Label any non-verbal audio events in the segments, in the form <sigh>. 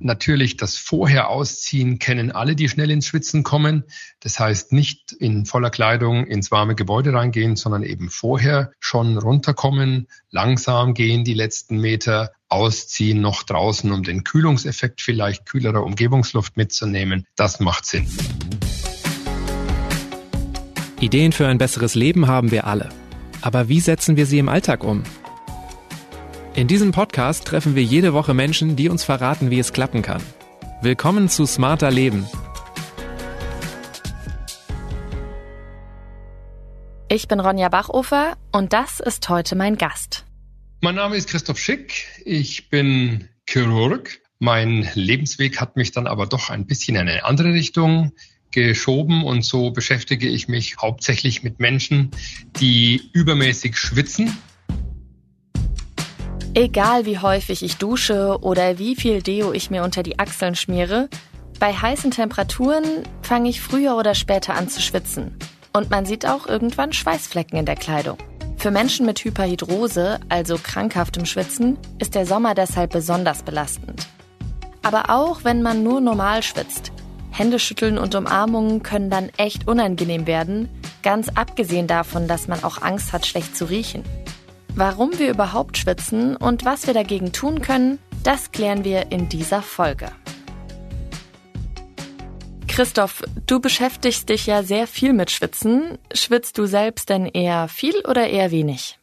Natürlich das vorher ausziehen kennen alle, die schnell ins Schwitzen kommen. Das heißt nicht in voller Kleidung ins warme Gebäude reingehen, sondern eben vorher schon runterkommen, langsam gehen die letzten Meter, ausziehen noch draußen, um den Kühlungseffekt vielleicht kühlerer Umgebungsluft mitzunehmen. Das macht Sinn. Ideen für ein besseres Leben haben wir alle. Aber wie setzen wir sie im Alltag um? In diesem Podcast treffen wir jede Woche Menschen, die uns verraten, wie es klappen kann. Willkommen zu Smarter Leben. Ich bin Ronja Bachofer und das ist heute mein Gast. Mein Name ist Christoph Schick. Ich bin Chirurg. Mein Lebensweg hat mich dann aber doch ein bisschen in eine andere Richtung geschoben und so beschäftige ich mich hauptsächlich mit Menschen, die übermäßig schwitzen Egal wie häufig ich dusche oder wie viel Deo ich mir unter die Achseln schmiere, bei heißen Temperaturen fange ich früher oder später an zu schwitzen. Und man sieht auch irgendwann Schweißflecken in der Kleidung. Für Menschen mit Hyperhidrose, also krankhaftem Schwitzen, ist der Sommer deshalb besonders belastend. Aber auch wenn man nur normal schwitzt, Händeschütteln und Umarmungen können dann echt unangenehm werden, ganz abgesehen davon, dass man auch Angst hat, schlecht zu riechen. Warum wir überhaupt schwitzen und was wir dagegen tun können, das klären wir in dieser Folge. Christoph, du beschäftigst dich ja sehr viel mit Schwitzen. Schwitzt du selbst denn eher viel oder eher wenig?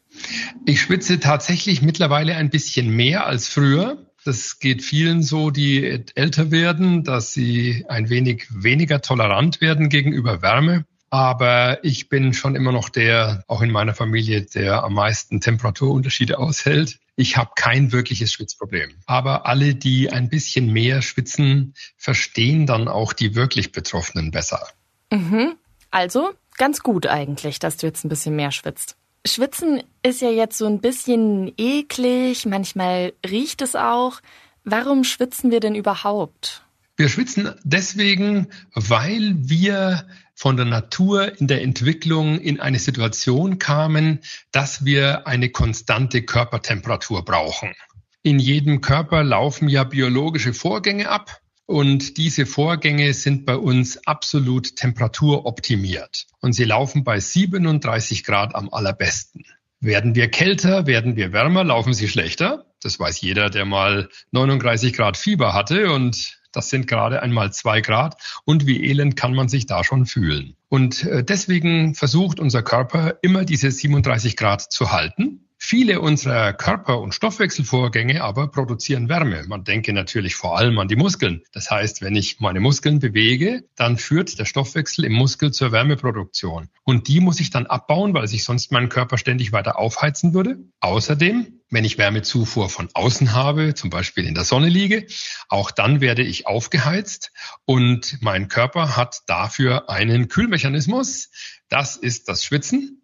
Ich schwitze tatsächlich mittlerweile ein bisschen mehr als früher. Das geht vielen so, die älter werden, dass sie ein wenig weniger tolerant werden gegenüber Wärme. Aber ich bin schon immer noch der, auch in meiner Familie, der am meisten Temperaturunterschiede aushält. Ich habe kein wirkliches Schwitzproblem. Aber alle, die ein bisschen mehr schwitzen, verstehen dann auch die wirklich Betroffenen besser. Mhm. Also ganz gut eigentlich, dass du jetzt ein bisschen mehr schwitzt. Schwitzen ist ja jetzt so ein bisschen eklig, manchmal riecht es auch. Warum schwitzen wir denn überhaupt? Wir schwitzen deswegen, weil wir von der Natur in der Entwicklung in eine Situation kamen, dass wir eine konstante Körpertemperatur brauchen. In jedem Körper laufen ja biologische Vorgänge ab und diese Vorgänge sind bei uns absolut temperaturoptimiert und sie laufen bei 37 Grad am allerbesten. Werden wir kälter, werden wir wärmer, laufen sie schlechter. Das weiß jeder, der mal 39 Grad Fieber hatte und das sind gerade einmal zwei Grad. Und wie elend kann man sich da schon fühlen? Und äh, deswegen versucht unser Körper immer diese 37 Grad zu halten. Viele unserer Körper- und Stoffwechselvorgänge aber produzieren Wärme. Man denke natürlich vor allem an die Muskeln. Das heißt, wenn ich meine Muskeln bewege, dann führt der Stoffwechsel im Muskel zur Wärmeproduktion. Und die muss ich dann abbauen, weil sich sonst mein Körper ständig weiter aufheizen würde. Außerdem wenn ich Wärmezufuhr von außen habe, zum Beispiel in der Sonne liege, auch dann werde ich aufgeheizt und mein Körper hat dafür einen Kühlmechanismus. Das ist das Schwitzen.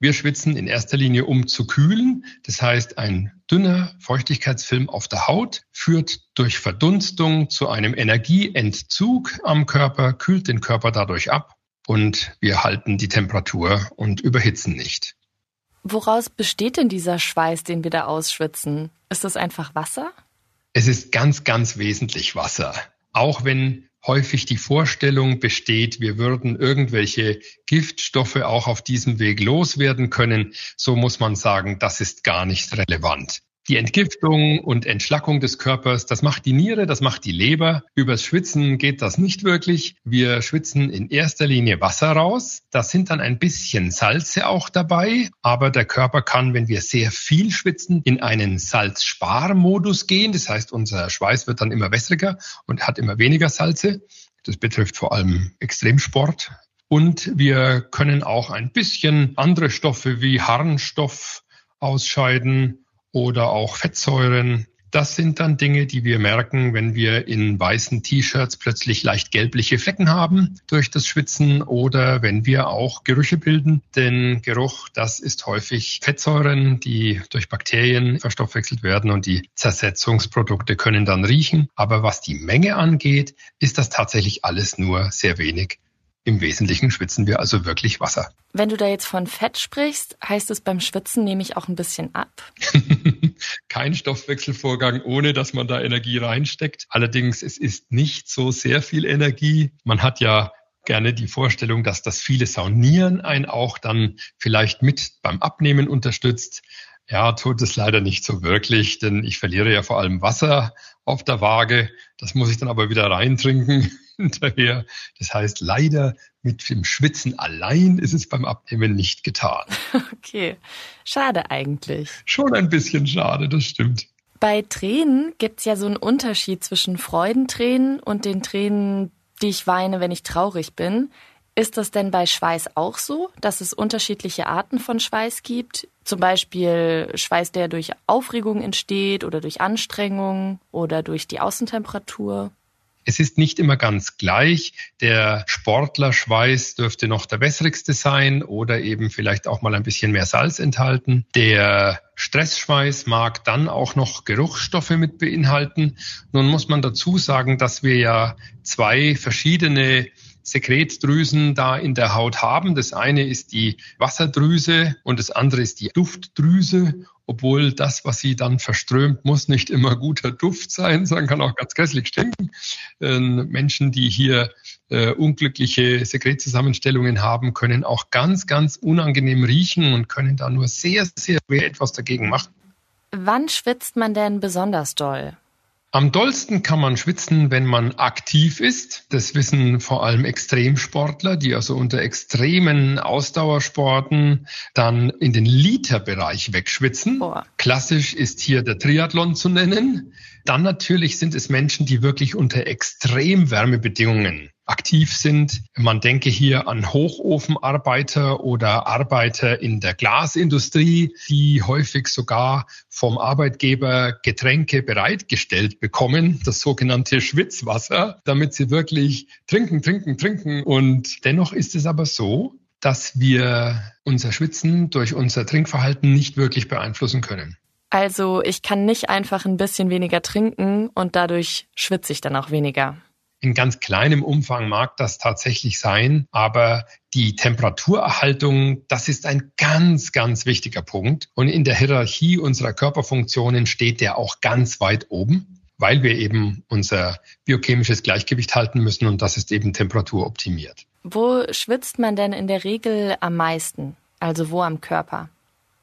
Wir schwitzen in erster Linie, um zu kühlen. Das heißt, ein dünner Feuchtigkeitsfilm auf der Haut führt durch Verdunstung zu einem Energieentzug am Körper, kühlt den Körper dadurch ab und wir halten die Temperatur und überhitzen nicht. Woraus besteht denn dieser Schweiß, den wir da ausschwitzen? Ist das einfach Wasser? Es ist ganz, ganz wesentlich Wasser. Auch wenn häufig die Vorstellung besteht, wir würden irgendwelche Giftstoffe auch auf diesem Weg loswerden können, so muss man sagen, das ist gar nicht relevant. Die Entgiftung und Entschlackung des Körpers, das macht die Niere, das macht die Leber. Übers Schwitzen geht das nicht wirklich. Wir schwitzen in erster Linie Wasser raus. Da sind dann ein bisschen Salze auch dabei. Aber der Körper kann, wenn wir sehr viel schwitzen, in einen Salzsparmodus gehen. Das heißt, unser Schweiß wird dann immer wässriger und hat immer weniger Salze. Das betrifft vor allem Extremsport. Und wir können auch ein bisschen andere Stoffe wie Harnstoff ausscheiden oder auch Fettsäuren. Das sind dann Dinge, die wir merken, wenn wir in weißen T-Shirts plötzlich leicht gelbliche Flecken haben durch das Schwitzen oder wenn wir auch Gerüche bilden. Denn Geruch, das ist häufig Fettsäuren, die durch Bakterien verstoffwechselt werden und die Zersetzungsprodukte können dann riechen. Aber was die Menge angeht, ist das tatsächlich alles nur sehr wenig Im Wesentlichen schwitzen wir also wirklich Wasser. Wenn du da jetzt von Fett sprichst, heißt es beim Schwitzen nehme ich auch ein bisschen ab? <laughs> Kein Stoffwechselvorgang, ohne dass man da Energie reinsteckt. Allerdings, es ist nicht so sehr viel Energie. Man hat ja gerne die Vorstellung, dass das viele Saunieren einen auch dann vielleicht mit beim Abnehmen unterstützt. Ja, tut es leider nicht so wirklich, denn ich verliere ja vor allem Wasser auf der Waage. Das muss ich dann aber wieder reintrinken <laughs> hinterher. Das heißt, leider mit dem Schwitzen allein ist es beim Abnehmen nicht getan. <laughs> Okay, schade eigentlich. Schon ein bisschen schade, das stimmt. Bei Tränen gibt es ja so einen Unterschied zwischen Freudentränen und den Tränen, die ich weine, wenn ich traurig bin. Ist das denn bei Schweiß auch so, dass es unterschiedliche Arten von Schweiß gibt? Zum Beispiel Schweiß, der durch Aufregung entsteht oder durch Anstrengung oder durch die Außentemperatur? Es ist nicht immer ganz gleich. Der Sportlerschweiß dürfte noch der wässrigste sein oder eben vielleicht auch mal ein bisschen mehr Salz enthalten. Der Stressschweiß mag dann auch noch Geruchsstoffe mit beinhalten. Nun muss man dazu sagen, dass wir ja zwei verschiedene Sekretdrüsen da in der Haut haben. Das eine ist die Wasserdrüse und das andere ist die Duftdrüse, obwohl das, was sie dann verströmt, muss nicht immer guter Duft sein, sondern kann auch ganz grässlich stinken. Äh, Menschen, die hier äh, unglückliche Sekretzusammenstellungen haben, können auch ganz, ganz unangenehm riechen und können da nur sehr, sehr schwer etwas dagegen machen. Wann schwitzt man denn besonders doll? Am dollsten kann man schwitzen, wenn man aktiv ist. Das wissen vor allem Extremsportler, die also unter extremen Ausdauersporten dann in den Literbereich wegschwitzen. Boah. Klassisch ist hier der Triathlon zu nennen. Dann natürlich sind es Menschen, die wirklich unter Extremwärmebedingungen aktiv sind. Man denke hier an Hochofenarbeiter oder Arbeiter in der Glasindustrie, die häufig sogar vom Arbeitgeber Getränke bereitgestellt bekommen, das sogenannte Schwitzwasser, damit sie wirklich trinken, trinken, trinken. Und dennoch ist es aber so, dass wir unser Schwitzen durch unser Trinkverhalten nicht wirklich beeinflussen können. Also ich kann nicht einfach ein bisschen weniger trinken und dadurch schwitze ich dann auch weniger. In ganz kleinem Umfang mag das tatsächlich sein, aber die Temperaturerhaltung, das ist ein ganz, ganz wichtiger Punkt. Und in der Hierarchie unserer Körperfunktionen steht der auch ganz weit oben, weil wir eben unser biochemisches Gleichgewicht halten müssen und das ist eben temperaturoptimiert. Wo schwitzt man denn in der Regel am meisten? Also wo am Körper?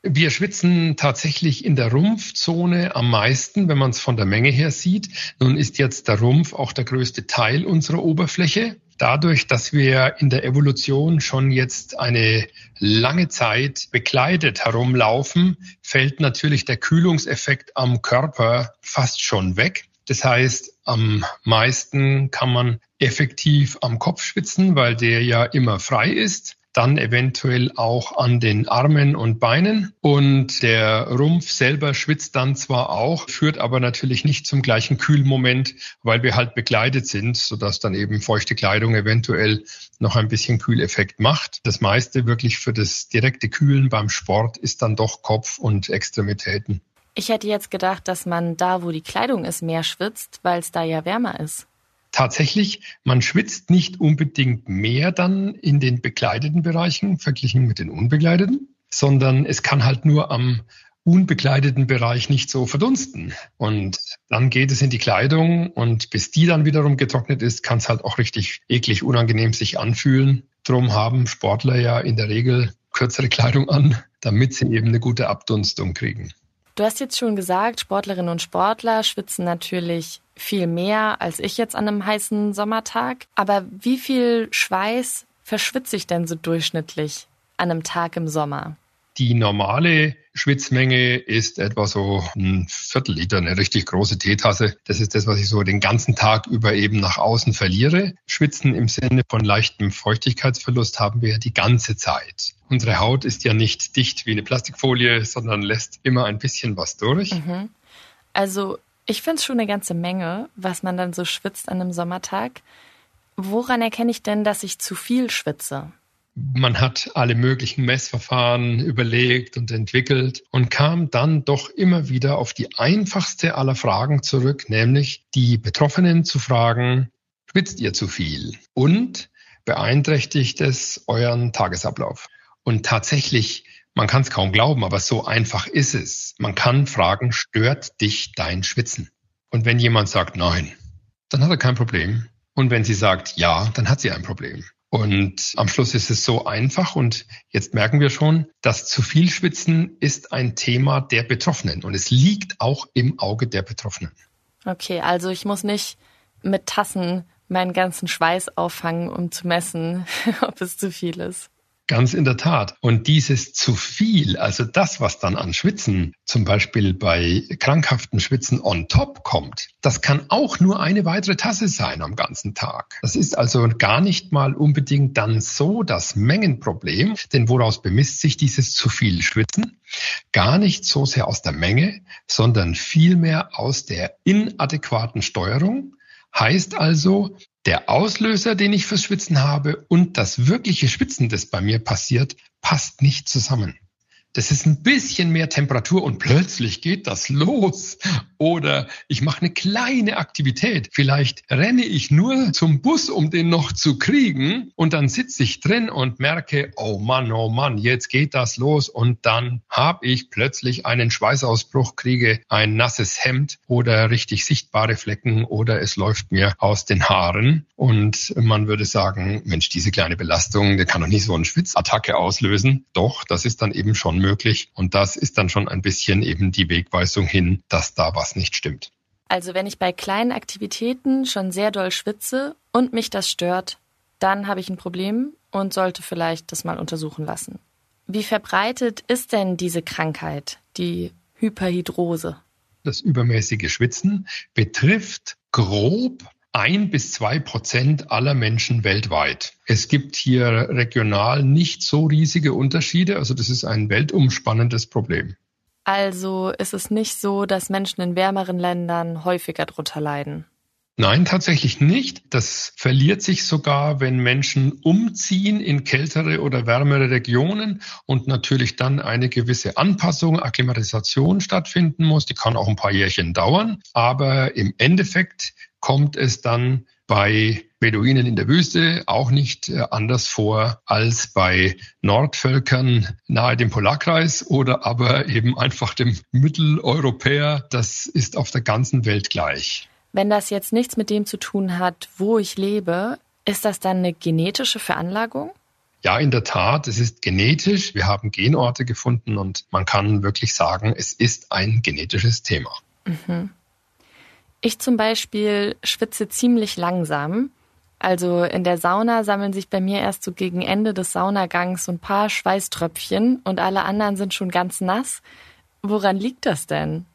Wir schwitzen tatsächlich in der Rumpfzone am meisten, wenn man es von der Menge her sieht. Nun ist jetzt der Rumpf auch der größte Teil unserer Oberfläche. Dadurch, dass wir in der Evolution schon jetzt eine lange Zeit bekleidet herumlaufen, fällt natürlich der Kühlungseffekt am Körper fast schon weg. Das heißt, am meisten kann man effektiv am Kopf schwitzen, weil der ja immer frei ist dann eventuell auch an den Armen und Beinen. Und der Rumpf selber schwitzt dann zwar auch, führt aber natürlich nicht zum gleichen Kühlmoment, weil wir halt bekleidet sind, sodass dann eben feuchte Kleidung eventuell noch ein bisschen Kühleffekt macht. Das meiste wirklich für das direkte Kühlen beim Sport ist dann doch Kopf und Extremitäten. Ich hätte jetzt gedacht, dass man da, wo die Kleidung ist, mehr schwitzt, weil es da ja wärmer ist tatsächlich, man schwitzt nicht unbedingt mehr dann in den bekleideten Bereichen verglichen mit den unbekleideten, sondern es kann halt nur am unbekleideten Bereich nicht so verdunsten. Und dann geht es in die Kleidung und bis die dann wiederum getrocknet ist, kann es halt auch richtig eklig unangenehm sich anfühlen. Drum haben Sportler ja in der Regel kürzere Kleidung an, damit sie eben eine gute Abdunstung kriegen. Du hast jetzt schon gesagt, Sportlerinnen und Sportler schwitzen natürlich viel mehr als ich jetzt an einem heißen Sommertag. Aber wie viel Schweiß verschwitze ich denn so durchschnittlich an einem Tag im Sommer? Die normale Schwitzmenge ist etwa so ein Viertel Liter, eine richtig große Teetasse. Das ist das, was ich so den ganzen Tag über eben nach außen verliere. Schwitzen im Sinne von leichtem Feuchtigkeitsverlust haben wir ja die ganze Zeit. Unsere Haut ist ja nicht dicht wie eine Plastikfolie, sondern lässt immer ein bisschen was durch. Mhm. Also ich finde es schon eine ganze Menge, was man dann so schwitzt an einem Sommertag. Woran erkenne ich denn, dass ich zu viel schwitze? Man hat alle möglichen Messverfahren überlegt und entwickelt und kam dann doch immer wieder auf die einfachste aller Fragen zurück, nämlich die Betroffenen zu fragen, schwitzt ihr zu viel? Und beeinträchtigt es euren Tagesablauf. Und tatsächlich, man kann es kaum glauben, aber so einfach ist es. Man kann fragen, stört dich dein Schwitzen? Und wenn jemand sagt nein, dann hat er kein Problem. Und wenn sie sagt ja, dann hat sie ein Problem. Und am Schluss ist es so einfach und jetzt merken wir schon, dass zu viel Schwitzen ist ein Thema der Betroffenen und es liegt auch im Auge der Betroffenen. Okay, also ich muss nicht mit Tassen meinen ganzen Schweiß auffangen, um zu messen, <laughs> ob es zu viel ist. Ganz in der Tat. Und dieses zu viel, also das, was dann an Schwitzen zum Beispiel bei krankhaften Schwitzen on top kommt, das kann auch nur eine weitere Tasse sein am ganzen Tag. Das ist also gar nicht mal unbedingt dann so das Mengenproblem, denn woraus bemisst sich dieses zu viel Schwitzen? Gar nicht so sehr aus der Menge, sondern vielmehr aus der inadäquaten Steuerung Heißt also, der Auslöser, den ich fürs Schwitzen habe und das wirkliche Schwitzen, das bei mir passiert, passt nicht zusammen das ist ein bisschen mehr Temperatur und plötzlich geht das los. Oder ich mache eine kleine Aktivität. Vielleicht renne ich nur zum Bus, um den noch zu kriegen. Und dann sitze ich drin und merke, oh Mann, oh Mann, jetzt geht das los. Und dann habe ich plötzlich einen Schweißausbruch, kriege ein nasses Hemd oder richtig sichtbare Flecken oder es läuft mir aus den Haaren. Und man würde sagen, Mensch, diese kleine Belastung, der kann doch nicht so eine Schwitzattacke auslösen. Doch, das ist dann eben schon möglich. Und das ist dann schon ein bisschen eben die Wegweisung hin, dass da was nicht stimmt. Also wenn ich bei kleinen Aktivitäten schon sehr doll schwitze und mich das stört, dann habe ich ein Problem und sollte vielleicht das mal untersuchen lassen. Wie verbreitet ist denn diese Krankheit, die Hyperhidrose? Das übermäßige Schwitzen betrifft grob ein bis zwei Prozent aller Menschen weltweit. Es gibt hier regional nicht so riesige Unterschiede. Also das ist ein weltumspannendes Problem. Also ist es nicht so, dass Menschen in wärmeren Ländern häufiger darunter leiden? Nein, tatsächlich nicht. Das verliert sich sogar, wenn Menschen umziehen in kältere oder wärmere Regionen und natürlich dann eine gewisse Anpassung, Akklimatisation stattfinden muss. Die kann auch ein paar Jährchen dauern. Aber im Endeffekt kommt es dann bei Beduinen in der Wüste auch nicht äh, anders vor als bei Nordvölkern nahe dem Polarkreis oder aber eben einfach dem Mitteleuropäer. Das ist auf der ganzen Welt gleich. Wenn das jetzt nichts mit dem zu tun hat, wo ich lebe, ist das dann eine genetische Veranlagung? Ja, in der Tat, es ist genetisch. Wir haben Genorte gefunden und man kann wirklich sagen, es ist ein genetisches Thema. Mhm. Ich zum Beispiel schwitze ziemlich langsam. Also in der Sauna sammeln sich bei mir erst so gegen Ende des Saunagangs so ein paar Schweißtröpfchen und alle anderen sind schon ganz nass. Woran liegt das denn?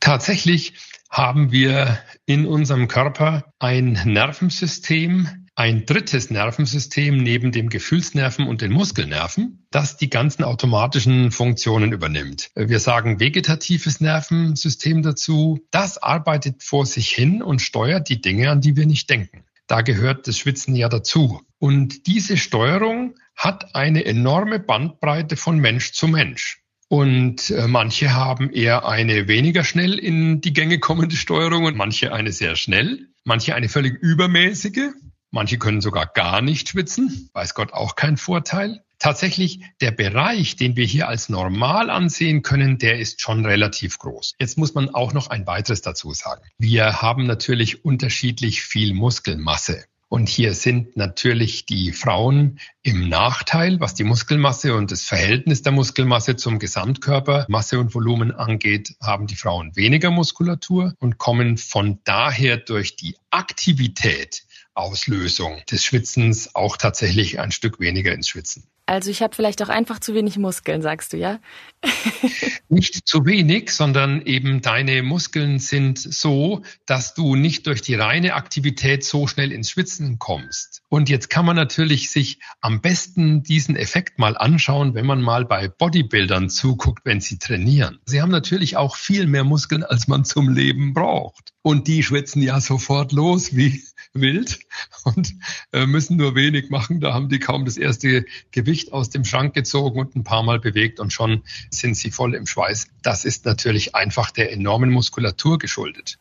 Tatsächlich haben wir in unserem Körper ein Nervensystem, ein drittes Nervensystem neben dem Gefühlsnerven und den Muskelnerven, das die ganzen automatischen Funktionen übernimmt. Wir sagen vegetatives Nervensystem dazu. Das arbeitet vor sich hin und steuert die Dinge, an die wir nicht denken. Da gehört das Schwitzen ja dazu. Und diese Steuerung hat eine enorme Bandbreite von Mensch zu Mensch. Und äh, manche haben eher eine weniger schnell in die Gänge kommende Steuerung und manche eine sehr schnell, manche eine völlig übermäßige Manche können sogar gar nicht schwitzen, weiß Gott auch kein Vorteil. Tatsächlich, der Bereich, den wir hier als normal ansehen können, der ist schon relativ groß. Jetzt muss man auch noch ein weiteres dazu sagen. Wir haben natürlich unterschiedlich viel Muskelmasse. Und hier sind natürlich die Frauen im Nachteil, was die Muskelmasse und das Verhältnis der Muskelmasse zum Gesamtkörper, Masse und Volumen angeht, haben die Frauen weniger Muskulatur und kommen von daher durch die Aktivität Auslösung des Schwitzens auch tatsächlich ein Stück weniger ins Schwitzen. Also ich habe vielleicht auch einfach zu wenig Muskeln, sagst du, ja? <laughs> <laughs> nicht zu wenig, sondern eben deine Muskeln sind so, dass du nicht durch die reine Aktivität so schnell ins Schwitzen kommst. Und jetzt kann man natürlich sich am besten diesen Effekt mal anschauen, wenn man mal bei Bodybuildern zuguckt, wenn sie trainieren. Sie haben natürlich auch viel mehr Muskeln, als man zum Leben braucht. Und die schwitzen ja sofort los wie wild und äh, müssen nur wenig machen. Da haben die kaum das erste Gewicht aus dem Schrank gezogen und ein paar Mal bewegt und schon sind sie voll im Schweiß. Das ist natürlich einfach der enormen Muskulatur geschuldet.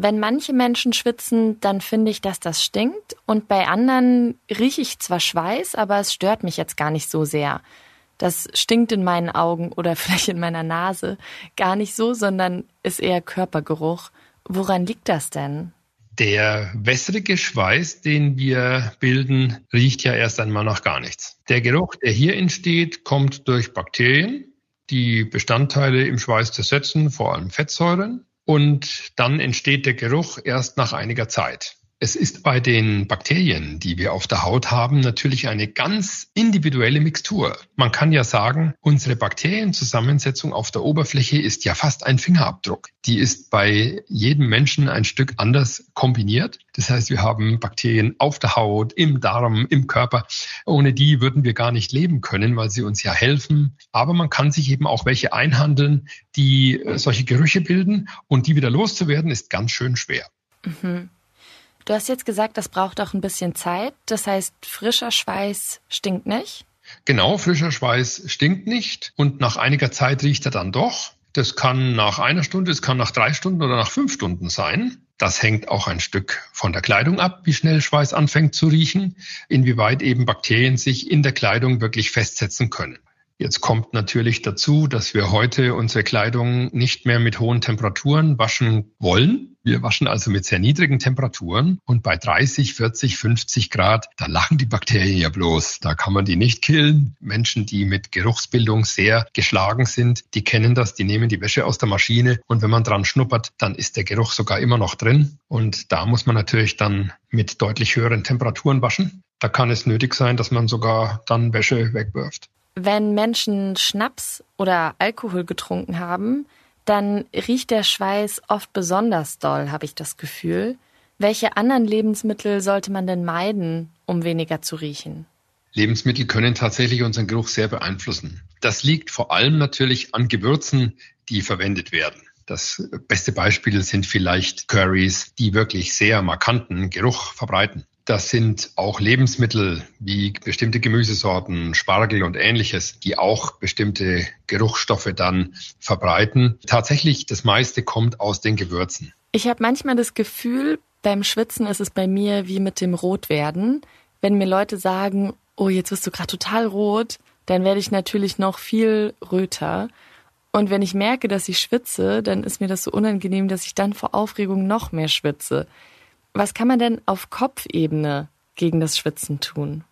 Wenn manche Menschen schwitzen, dann finde ich, dass das stinkt. Und bei anderen rieche ich zwar Schweiß, aber es stört mich jetzt gar nicht so sehr. Das stinkt in meinen Augen oder <laughs> vielleicht in meiner Nase gar nicht so, sondern ist eher Körpergeruch. Woran liegt das denn? Der wässrige Schweiß, den wir bilden, riecht ja erst einmal nach gar nichts. Der Geruch, der hier entsteht, kommt durch Bakterien, die Bestandteile im Schweiß zersetzen, vor allem Fettsäuren. Und dann entsteht der Geruch erst nach einiger Zeit. Es ist bei den Bakterien, die wir auf der Haut haben, natürlich eine ganz individuelle Mixtur. Man kann ja sagen, unsere Bakterienzusammensetzung auf der Oberfläche ist ja fast ein Fingerabdruck. Die ist bei jedem Menschen ein Stück anders kombiniert. Das heißt, wir haben Bakterien auf der Haut, im Darm, im Körper. Ohne die würden wir gar nicht leben können, weil sie uns ja helfen. Aber man kann sich eben auch welche einhandeln, die solche Gerüche bilden und die wieder loszuwerden, ist ganz schön schwer. Mhm. Du hast jetzt gesagt, das braucht auch ein bisschen Zeit. Das heißt, frischer Schweiß stinkt nicht? Genau, frischer Schweiß stinkt nicht und nach einiger Zeit riecht er dann doch. Das kann nach einer Stunde, es kann nach drei Stunden oder nach fünf Stunden sein. Das hängt auch ein Stück von der Kleidung ab, wie schnell Schweiß anfängt zu riechen, inwieweit eben Bakterien sich in der Kleidung wirklich festsetzen können. Jetzt kommt natürlich dazu, dass wir heute unsere Kleidung nicht mehr mit hohen Temperaturen waschen wollen. Wir waschen also mit sehr niedrigen Temperaturen und bei 30, 40, 50 Grad, da lachen die Bakterien ja bloß. Da kann man die nicht killen. Menschen, die mit Geruchsbildung sehr geschlagen sind, die kennen das, die nehmen die Wäsche aus der Maschine und wenn man dran schnuppert, dann ist der Geruch sogar immer noch drin. Und da muss man natürlich dann mit deutlich höheren Temperaturen waschen. Da kann es nötig sein, dass man sogar dann Wäsche wegwirft. Wenn Menschen Schnaps oder Alkohol getrunken haben, dann riecht der Schweiß oft besonders doll, habe ich das Gefühl. Welche anderen Lebensmittel sollte man denn meiden, um weniger zu riechen? Lebensmittel können tatsächlich unseren Geruch sehr beeinflussen. Das liegt vor allem natürlich an Gewürzen, die verwendet werden. Das beste Beispiel sind vielleicht Curries, die wirklich sehr markanten Geruch verbreiten. Das sind auch Lebensmittel wie bestimmte Gemüsesorten, Spargel und ähnliches, die auch bestimmte Geruchsstoffe dann verbreiten. Tatsächlich, das meiste kommt aus den Gewürzen. Ich habe manchmal das Gefühl, beim Schwitzen ist es bei mir wie mit dem Rotwerden. Wenn mir Leute sagen, oh, jetzt wirst du gerade total rot, dann werde ich natürlich noch viel röter. Und wenn ich merke, dass ich schwitze, dann ist mir das so unangenehm, dass ich dann vor Aufregung noch mehr schwitze. Was kann man denn auf Kopfebene gegen das Schwitzen tun?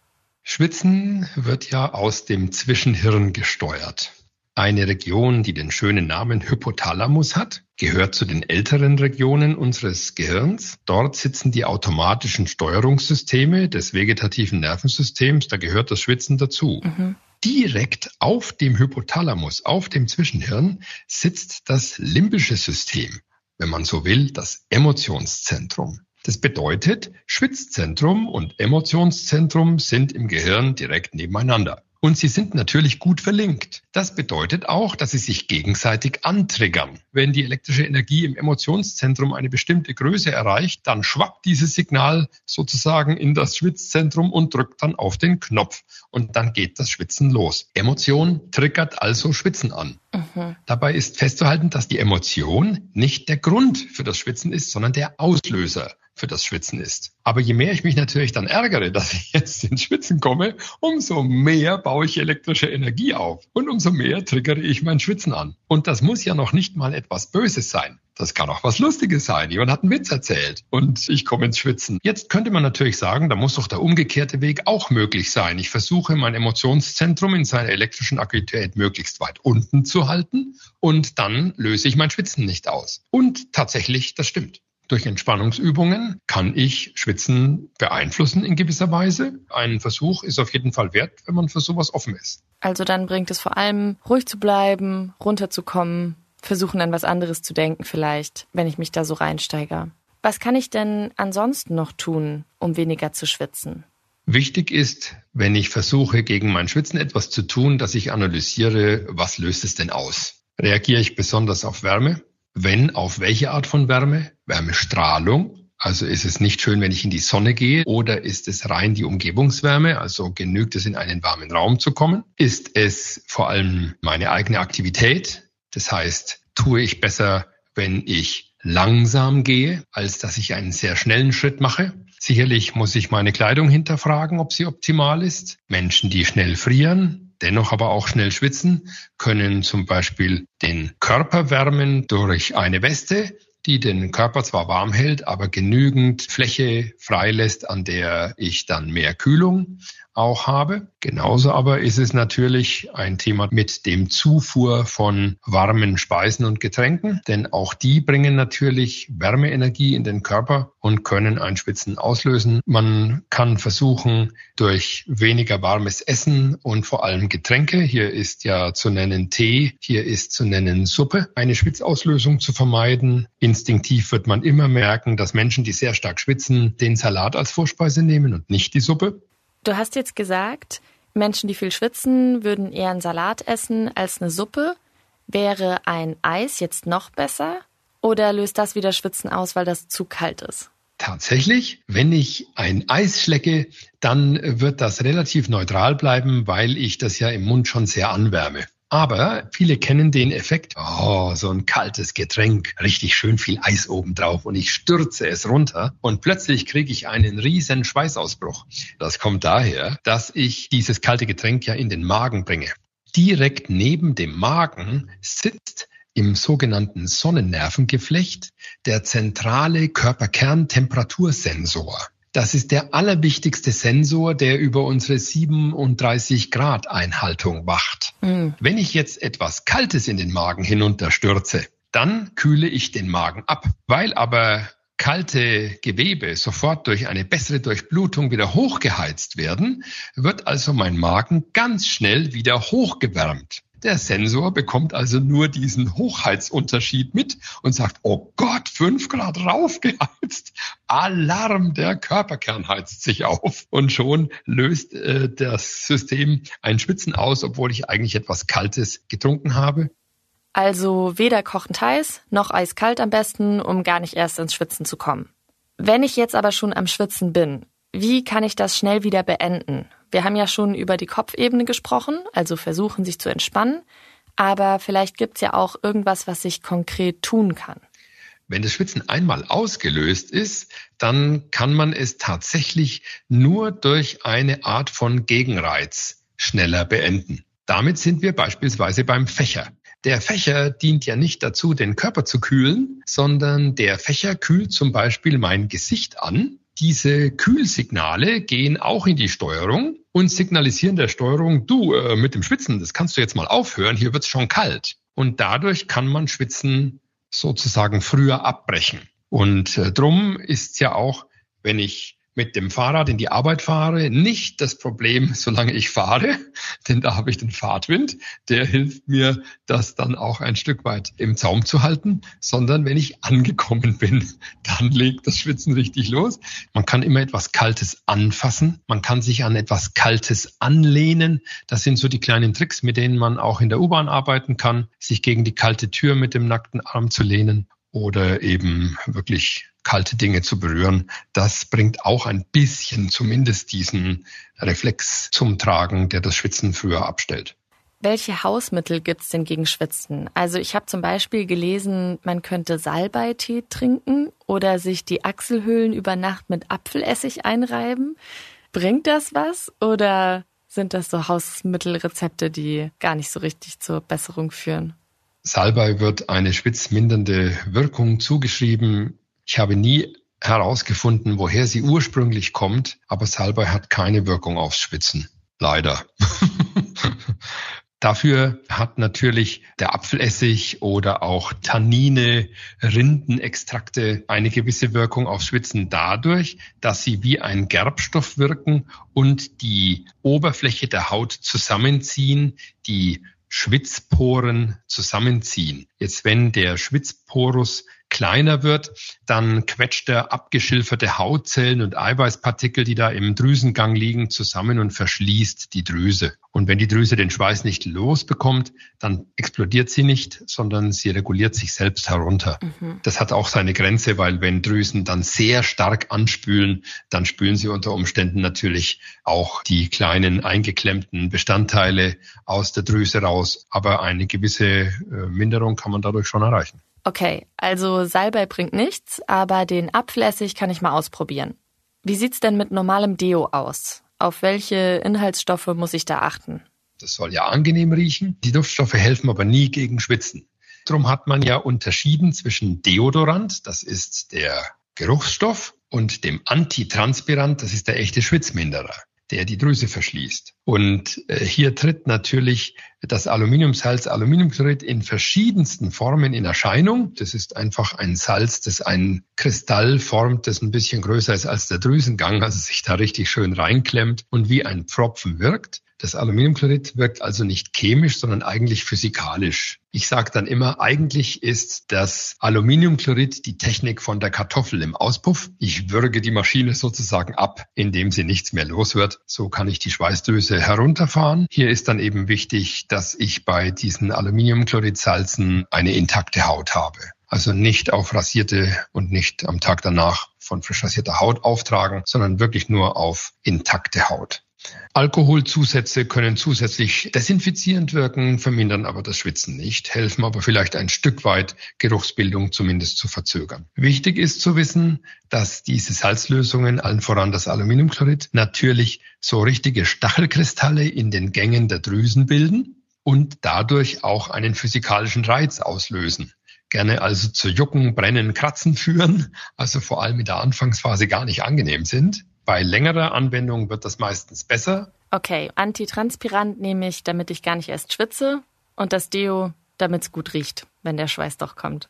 Schwitzen wird ja aus dem Zwischenhirn gesteuert. Eine Region, die den schönen Namen Hypothalamus hat, gehört zu den älteren Regionen unseres Gehirns. Dort sitzen die automatischen Steuerungssysteme des vegetativen Nervensystems, da gehört das Schwitzen dazu. Mhm. Direkt auf dem Hypothalamus, auf dem Zwischenhirn, sitzt das limbische System, wenn man so will, das Emotionszentrum. Das bedeutet, Schwitzzentrum und Emotionszentrum sind im Gehirn direkt nebeneinander. Und sie sind natürlich gut verlinkt. Das bedeutet auch, dass sie sich gegenseitig antriggern. Wenn die elektrische Energie im Emotionszentrum eine bestimmte Größe erreicht, dann schwappt dieses Signal sozusagen in das Schwitzzentrum und drückt dann auf den Knopf. Und dann geht das Schwitzen los. Emotion triggert also Schwitzen an. Mhm. Dabei ist festzuhalten, dass die Emotion nicht der Grund für das Schwitzen ist, sondern der Auslöser für das Schwitzen ist. Aber je mehr ich mich natürlich dann ärgere, <laughs> dass ich jetzt ins Schwitzen komme, umso mehr baue ich elektrische Energie auf und umso mehr triggere ich mein Schwitzen an. Und das muss ja noch nicht mal etwas Böses sein. Das kann auch was Lustiges sein. Jemand hat einen Witz erzählt und ich komme ins Schwitzen. Jetzt könnte man natürlich sagen, da muss doch der umgekehrte Weg auch möglich sein. Ich versuche mein Emotionszentrum in seiner elektrischen Aktivität möglichst weit unten zu halten und dann löse ich mein Schwitzen nicht aus. Und tatsächlich, das stimmt. Durch Entspannungsübungen kann ich Schwitzen beeinflussen in gewisser Weise. Ein Versuch ist auf jeden Fall wert, wenn man für sowas offen ist. Also dann bringt es vor allem, ruhig zu bleiben, runterzukommen, versuchen an was anderes zu denken vielleicht, wenn ich mich da so reinsteige. Was kann ich denn ansonsten noch tun, um weniger zu schwitzen? Wichtig ist, wenn ich versuche, gegen mein Schwitzen etwas zu tun, dass ich analysiere, was löst es denn aus? Reagiere ich besonders auf Wärme? Wenn, auf welche Art von Wärme? Wärmestrahlung. Also ist es nicht schön, wenn ich in die Sonne gehe oder ist es rein die Umgebungswärme? Also genügt es, in einen warmen Raum zu kommen? Ist es vor allem meine eigene Aktivität? Das heißt, tue ich besser, wenn ich langsam gehe, als dass ich einen sehr schnellen Schritt mache. Sicherlich muss ich meine Kleidung hinterfragen, ob sie optimal ist. Menschen, die schnell frieren, dennoch aber auch schnell schwitzen, können zum Beispiel den Körper wärmen durch eine Weste, die den Körper zwar warm hält, aber genügend Fläche freilässt, an der ich dann mehr Kühlung auch habe. Genauso aber ist es natürlich ein Thema mit dem Zufuhr von warmen Speisen und Getränken, denn auch die bringen natürlich Wärmeenergie in den Körper und können ein Schwitzen auslösen. Man kann versuchen, durch weniger warmes Essen und vor allem Getränke, hier ist ja zu nennen Tee, hier ist zu nennen Suppe, eine Schwitzauslösung zu vermeiden. Instinktiv wird man immer merken, dass Menschen, die sehr stark schwitzen, den Salat als Vorspeise nehmen und nicht die Suppe. Du hast jetzt gesagt, Menschen, die viel schwitzen, würden eher einen Salat essen als eine Suppe. Wäre ein Eis jetzt noch besser? Oder löst das wieder Schwitzen aus, weil das zu kalt ist? Tatsächlich, wenn ich ein Eis schlecke, dann wird das relativ neutral bleiben, weil ich das ja im Mund schon sehr anwärme. Aber viele kennen den Effekt, oh, so ein kaltes Getränk, richtig schön viel Eis oben drauf und ich stürze es runter und plötzlich kriege ich einen riesen Schweißausbruch. Das kommt daher, dass ich dieses kalte Getränk ja in den Magen bringe. Direkt neben dem Magen sitzt im sogenannten Sonnennervengeflecht der zentrale Körperkerntemperatursensor. Das ist der allerwichtigste Sensor, der über unsere 37 Grad Einhaltung wacht. Mhm. Wenn ich jetzt etwas Kaltes in den Magen hinunterstürze, dann kühle ich den Magen ab. Weil aber kalte Gewebe sofort durch eine bessere Durchblutung wieder hochgeheizt werden, wird also mein Magen ganz schnell wieder hochgewärmt. Der Sensor bekommt also nur diesen Hochheitsunterschied mit und sagt, oh Gott, fünf Grad raufgeheizt. Alarm, der Körperkern heizt sich auf. Und schon löst äh, das System ein Schwitzen aus, obwohl ich eigentlich etwas Kaltes getrunken habe. Also weder kochend heiß noch eiskalt am besten, um gar nicht erst ins Schwitzen zu kommen. Wenn ich jetzt aber schon am Schwitzen bin, wie kann ich das schnell wieder beenden? Wir haben ja schon über die Kopfebene gesprochen, also versuchen, sich zu entspannen. Aber vielleicht gibt es ja auch irgendwas, was ich konkret tun kann. Wenn das Schwitzen einmal ausgelöst ist, dann kann man es tatsächlich nur durch eine Art von Gegenreiz schneller beenden. Damit sind wir beispielsweise beim Fächer. Der Fächer dient ja nicht dazu, den Körper zu kühlen, sondern der Fächer kühlt zum Beispiel mein Gesicht an diese Kühlsignale gehen auch in die Steuerung und signalisieren der Steuerung, du, äh, mit dem Schwitzen, das kannst du jetzt mal aufhören, hier wird's schon kalt. Und dadurch kann man Schwitzen sozusagen früher abbrechen. Und äh, drum ist ja auch, wenn ich mit dem Fahrrad in die Arbeit fahre, nicht das Problem, <laughs> solange ich fahre, denn da habe ich den Fahrtwind, der hilft mir, das dann auch ein Stück weit im Zaum zu halten, sondern wenn ich angekommen <laughs> bin, dann legt das Schwitzen richtig los. Man kann immer etwas Kaltes anfassen, man kann sich an etwas Kaltes anlehnen. Das sind so die kleinen Tricks, mit denen man auch in der U-Bahn arbeiten kann, sich gegen die kalte Tür mit dem nackten Arm zu lehnen oder eben wirklich kalte Dinge zu berühren, das bringt auch ein bisschen zumindest diesen Reflex zum Tragen, der das Schwitzen früher abstellt. Welche Hausmittel gibt es denn gegen Schwitzen? Also ich habe zum Beispiel gelesen, man könnte Salbeitee trinken oder sich die Achselhöhlen über Nacht mit Apfelessig einreiben. Bringt das was oder sind das so Hausmittelrezepte, die gar nicht so richtig zur Besserung führen? Salbei wird eine schwitzmindernde Wirkung zugeschrieben. Ich habe nie herausgefunden, woher sie ursprünglich kommt, aber Salbei hat keine Wirkung aufs Schwitzen. Leider. <laughs> Dafür hat natürlich der Apfelessig oder auch Tannine, Rindenextrakte eine gewisse Wirkung aufs Schwitzen dadurch, dass sie wie ein Gerbstoff wirken und die Oberfläche der Haut zusammenziehen, die Schwitzporen zusammenziehen. Jetzt, wenn der Schwitzporus kleiner wird, dann quetscht er abgeschilferte Hautzellen und Eiweißpartikel, die da im Drüsengang liegen, zusammen und verschließt die Drüse. Und wenn die Drüse den Schweiß nicht losbekommt, dann explodiert sie nicht, sondern sie reguliert sich selbst herunter. Mhm. Das hat auch seine Grenze, weil wenn Drüsen dann sehr stark anspülen, dann spülen sie unter Umständen natürlich auch die kleinen eingeklemmten Bestandteile aus der Drüse raus. Aber eine gewisse äh, Minderung kann man dadurch schon erreichen. Okay, also Salbei bringt nichts, aber den Abflässig kann ich mal ausprobieren. Wie sieht's denn mit normalem Deo aus? Auf welche Inhaltsstoffe muss ich da achten? Das soll ja angenehm riechen. Die Duftstoffe helfen aber nie gegen Schwitzen. Darum hat man ja unterschieden zwischen Deodorant, das ist der Geruchsstoff, und dem Antitranspirant, das ist der echte Schwitzminderer der die Drüse verschließt. Und äh, hier tritt natürlich das Aluminiumsalz Aluminiumchlorid in verschiedensten Formen in Erscheinung. Das ist einfach ein Salz, das einen Kristall formt, das ein bisschen größer ist als der Drüsengang, also sich da richtig schön reinklemmt und wie ein Pfropfen wirkt. Das Aluminiumchlorid wirkt also nicht chemisch, sondern eigentlich physikalisch. Ich sage dann immer, eigentlich ist das Aluminiumchlorid die Technik von der Kartoffel im Auspuff. Ich würge die Maschine sozusagen ab, indem sie nichts mehr los wird. So kann ich die Schweißdrüse herunterfahren. Hier ist dann eben wichtig, dass ich bei diesen Aluminiumchloridsalzen eine intakte Haut habe. Also nicht auf rasierte und nicht am Tag danach von frisch rasierter Haut auftragen, sondern wirklich nur auf intakte Haut. Alkoholzusätze können zusätzlich desinfizierend wirken, vermindern aber das Schwitzen nicht, helfen aber vielleicht ein Stück weit Geruchsbildung zumindest zu verzögern. Wichtig ist zu wissen, dass diese Salzlösungen, allen voran das Aluminiumchlorid, natürlich so richtige Stachelkristalle in den Gängen der Drüsen bilden und dadurch auch einen physikalischen Reiz auslösen gerne also zu Jucken, Brennen, Kratzen führen, also vor allem in der Anfangsphase gar nicht angenehm sind. Bei längerer Anwendung wird das meistens besser. Okay, Antitranspirant nehme ich, damit ich gar nicht erst schwitze und das Deo, damit es gut riecht, wenn der Schweiß doch kommt.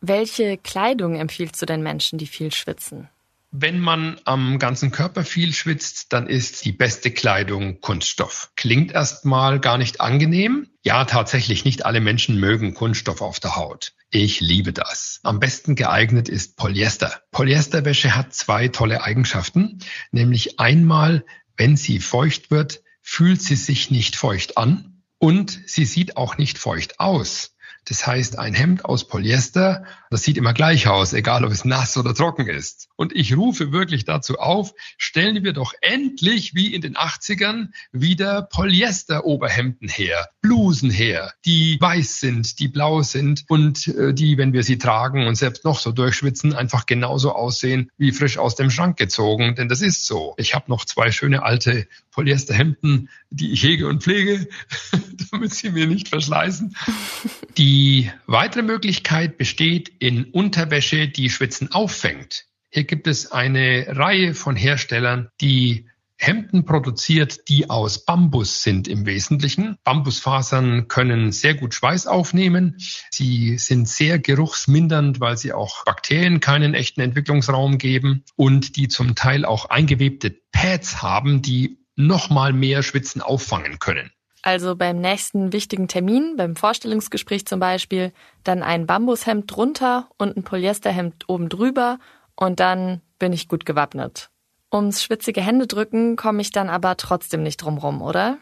Welche Kleidung empfiehlst du den Menschen, die viel schwitzen? Wenn man am ganzen Körper viel schwitzt, dann ist die beste Kleidung Kunststoff. Klingt erstmal gar nicht angenehm. Ja, tatsächlich, nicht alle Menschen mögen Kunststoff auf der Haut. Ich liebe das. Am besten geeignet ist Polyester. Polyesterwäsche hat zwei tolle Eigenschaften, nämlich einmal, wenn sie feucht wird, fühlt sie sich nicht feucht an und sie sieht auch nicht feucht aus. Das heißt, ein Hemd aus Polyester, das sieht immer gleich aus, egal ob es nass oder trocken ist. Und ich rufe wirklich dazu auf, stellen wir doch endlich wie in den 80ern wieder Polyester-Oberhemden her, Blusen her, die weiß sind, die blau sind und äh, die, wenn wir sie tragen und selbst noch so durchschwitzen, einfach genauso aussehen wie frisch aus dem Schrank gezogen. Denn das ist so. Ich habe noch zwei schöne alte Polyesterhemden, die ich hege und pflege, <laughs> damit sie mir nicht verschleißen. <laughs> Die weitere Möglichkeit besteht in Unterwäsche, die Schwitzen auffängt. Hier gibt es eine Reihe von Herstellern, die Hemden produziert, die aus Bambus sind im Wesentlichen. Bambusfasern können sehr gut Schweiß aufnehmen. Sie sind sehr geruchsmindernd, weil sie auch Bakterien keinen echten Entwicklungsraum geben und die zum Teil auch eingewebte Pads haben, die nochmal mehr Schwitzen auffangen können. Also beim nächsten wichtigen Termin, beim Vorstellungsgespräch zum Beispiel, dann ein Bambushemd drunter und ein Polyesterhemd oben drüber und dann bin ich gut gewappnet. Ums schwitzige Hände drücken komme ich dann aber trotzdem nicht drumrum, oder?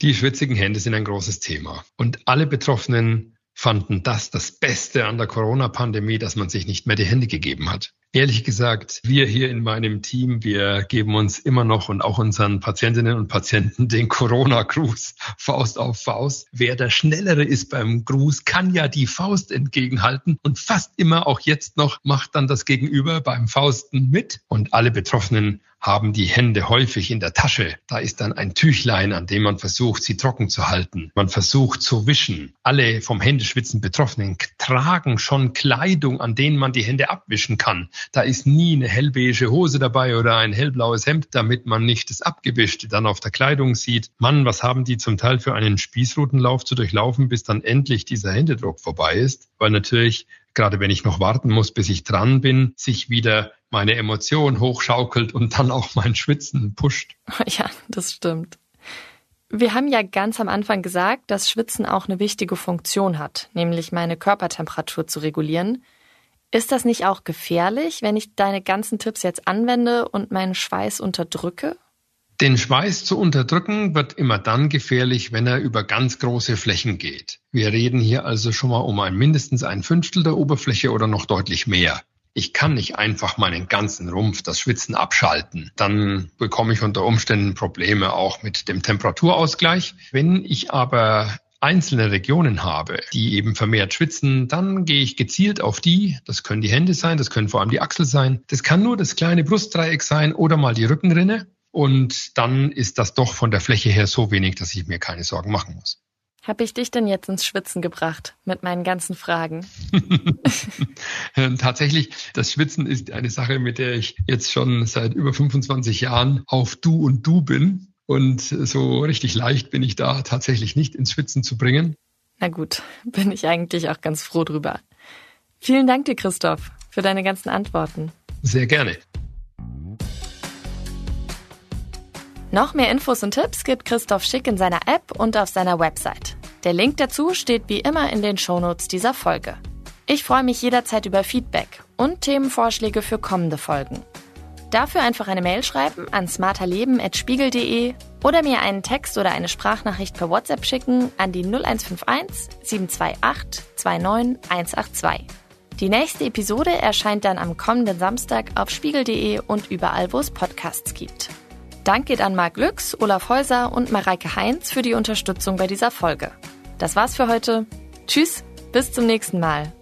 Die schwitzigen Hände sind ein großes Thema. Und alle Betroffenen fanden das das Beste an der Corona-Pandemie, dass man sich nicht mehr die Hände gegeben hat. Ehrlich gesagt, wir hier in meinem Team, wir geben uns immer noch und auch unseren Patientinnen und Patienten den Corona-Gruß Faust auf Faust. Wer der Schnellere ist beim Gruß, kann ja die Faust entgegenhalten und fast immer auch jetzt noch macht dann das Gegenüber beim Fausten mit und alle Betroffenen haben die Hände häufig in der Tasche. Da ist dann ein Tüchlein, an dem man versucht, sie trocken zu halten. Man versucht zu wischen. Alle vom Händeschwitzen Betroffenen tragen schon Kleidung, an denen man die Hände abwischen kann. Da ist nie eine hellbeige Hose dabei oder ein hellblaues Hemd, damit man nicht das Abgewischte dann auf der Kleidung sieht. Mann, was haben die zum Teil für einen Spießrutenlauf zu durchlaufen, bis dann endlich dieser Händedruck vorbei ist? Weil natürlich gerade wenn ich noch warten muss, bis ich dran bin, sich wieder meine Emotion hochschaukelt und dann auch mein Schwitzen pusht. <laughs> Ja, das stimmt. Wir haben ja ganz am Anfang gesagt, dass Schwitzen auch eine wichtige Funktion hat, nämlich meine Körpertemperatur zu regulieren. Ist das nicht auch gefährlich, wenn ich deine ganzen Tipps jetzt anwende und meinen Schweiß unterdrücke? Den Schweiß zu unterdrücken wird immer dann gefährlich, wenn er über ganz große Flächen geht. Wir reden hier also schon mal um ein mindestens ein Fünftel der Oberfläche oder noch deutlich mehr. Ich kann nicht einfach meinen ganzen Rumpf, das Schwitzen abschalten. Dann bekomme ich unter Umständen Probleme auch mit dem Temperaturausgleich. Wenn ich aber einzelne Regionen habe, die eben vermehrt schwitzen, dann gehe ich gezielt auf die. Das können die Hände sein, das können vor allem die Achsel sein. Das kann nur das kleine Brustdreieck sein oder mal die Rückenrinne. Und dann ist das doch von der Fläche her so wenig, dass ich mir keine Sorgen machen muss. Habe ich dich denn jetzt ins Schwitzen gebracht mit meinen ganzen Fragen? <laughs> Tatsächlich, das Schwitzen ist eine Sache, mit der ich jetzt schon seit über 25 Jahren auf Du und Du bin. Und so richtig leicht bin ich da tatsächlich nicht ins Schwitzen zu bringen. Na gut, bin ich eigentlich auch ganz froh drüber. Vielen Dank dir, Christoph, für deine ganzen Antworten. Sehr gerne. Noch mehr Infos und Tipps gibt Christoph Schick in seiner App und auf seiner Website. Der Link dazu steht wie immer in den Shownotes dieser Folge. Ich freue mich jederzeit über Feedback und Themenvorschläge für kommende Folgen. Dafür einfach eine Mail schreiben an smarterleben.spiegel.de oder mir einen Text oder eine Sprachnachricht per WhatsApp schicken an die 0151 728 29 182. Die nächste Episode erscheint dann am kommenden Samstag auf spiegel.de und überall, wo es Podcasts gibt. Dank geht an Marc Lüx, Olaf Häuser und Mareike Heinz für die Unterstützung bei dieser Folge. Das war's für heute. Tschüss, bis zum nächsten Mal.